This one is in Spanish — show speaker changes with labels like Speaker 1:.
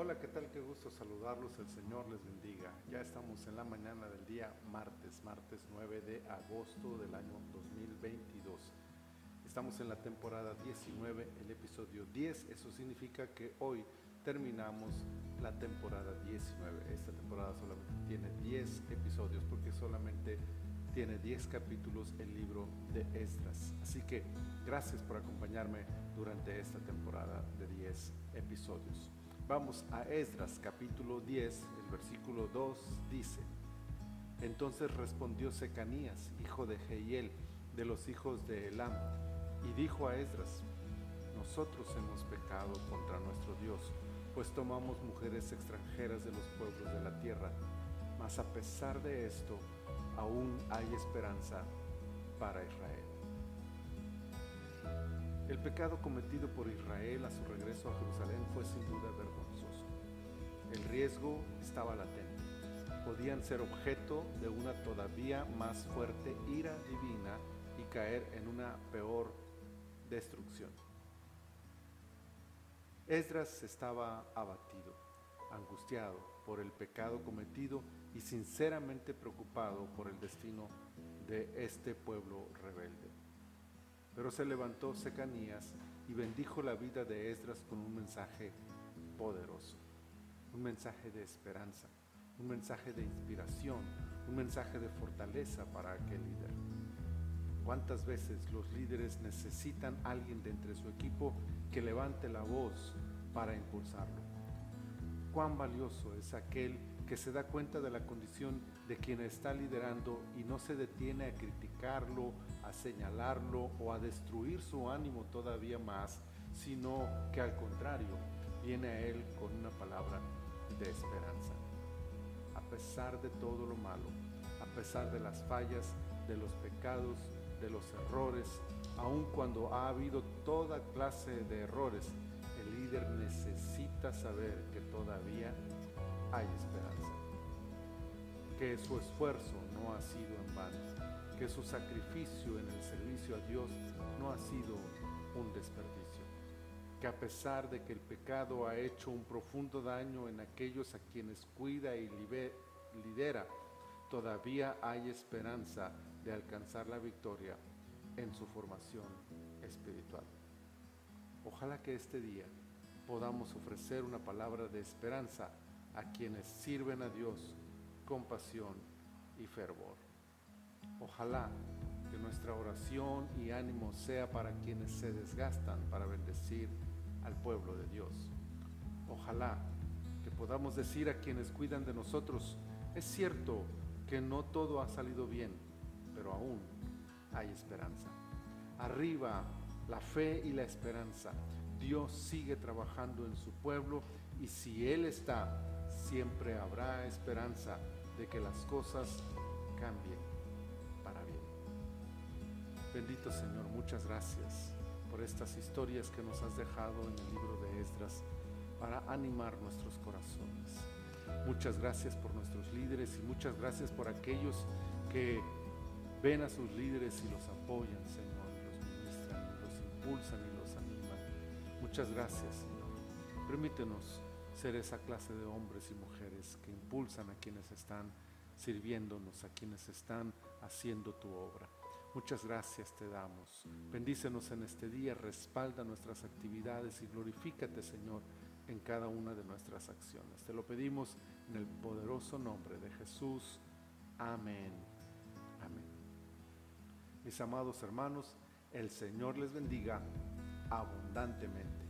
Speaker 1: Hola, ¿qué tal? Qué gusto saludarlos. El Señor les bendiga. Ya estamos en la mañana del día martes, martes 9 de agosto del año 2022. Estamos en la temporada 19, el episodio 10. Eso significa que hoy terminamos la temporada 19. Esta temporada solamente tiene 10 episodios porque solamente tiene 10 capítulos el libro de Esdras. Así que gracias por acompañarme durante esta temporada de 10 episodios. Vamos a Esdras capítulo 10, el versículo 2 dice, Entonces respondió Secanías, hijo de Jehiel, de los hijos de Elam, y dijo a Esdras, Nosotros hemos pecado contra nuestro Dios, pues tomamos mujeres extranjeras de los pueblos de la tierra, mas a pesar de esto, aún hay esperanza para Israel. El pecado cometido por Israel a su regreso a Jerusalén fue sin duda vergonzoso. El riesgo estaba latente. Podían ser objeto de una todavía más fuerte ira divina y caer en una peor destrucción. Esdras estaba abatido, angustiado por el pecado cometido y sinceramente preocupado por el destino de este pueblo rebelde. Pero se levantó Secanías y bendijo la vida de Esdras con un mensaje poderoso, un mensaje de esperanza, un mensaje de inspiración, un mensaje de fortaleza para aquel líder. ¿Cuántas veces los líderes necesitan a alguien de entre su equipo que levante la voz para impulsarlo? ¿Cuán valioso es aquel que se da cuenta de la condición de quien está liderando y no se detiene a criticarlo, a señalarlo o a destruir su ánimo todavía más, sino que al contrario viene a él con una palabra de esperanza. A pesar de todo lo malo, a pesar de las fallas, de los pecados, de los errores, aun cuando ha habido toda clase de errores, el líder necesita saber que todavía hay esperanza. Que su esfuerzo no ha sido en vano, que su sacrificio en el servicio a Dios no ha sido un desperdicio, que a pesar de que el pecado ha hecho un profundo daño en aquellos a quienes cuida y lidera, todavía hay esperanza de alcanzar la victoria en su formación espiritual. Ojalá que este día podamos ofrecer una palabra de esperanza a quienes sirven a Dios con pasión y fervor. Ojalá que nuestra oración y ánimo sea para quienes se desgastan para bendecir al pueblo de Dios. Ojalá que podamos decir a quienes cuidan de nosotros, es cierto que no todo ha salido bien, pero aún hay esperanza. Arriba la fe y la esperanza. Dios sigue trabajando en su pueblo y si Él está, siempre habrá esperanza de que las cosas cambien para bien. Bendito Señor, muchas gracias por estas historias que nos has dejado en el libro de Esdras para animar nuestros corazones. Muchas gracias por nuestros líderes y muchas gracias por aquellos que ven a sus líderes y los apoyan, Señor, los ministran, los impulsan y los animan. Muchas gracias, Señor. Permítenos ser esa clase de hombres y mujeres que impulsan a quienes están sirviéndonos, a quienes están haciendo tu obra. Muchas gracias te damos. Bendícenos en este día, respalda nuestras actividades y glorifícate, Señor, en cada una de nuestras acciones. Te lo pedimos en el poderoso nombre de Jesús. Amén. Amén. Mis amados hermanos, el Señor les bendiga abundantemente.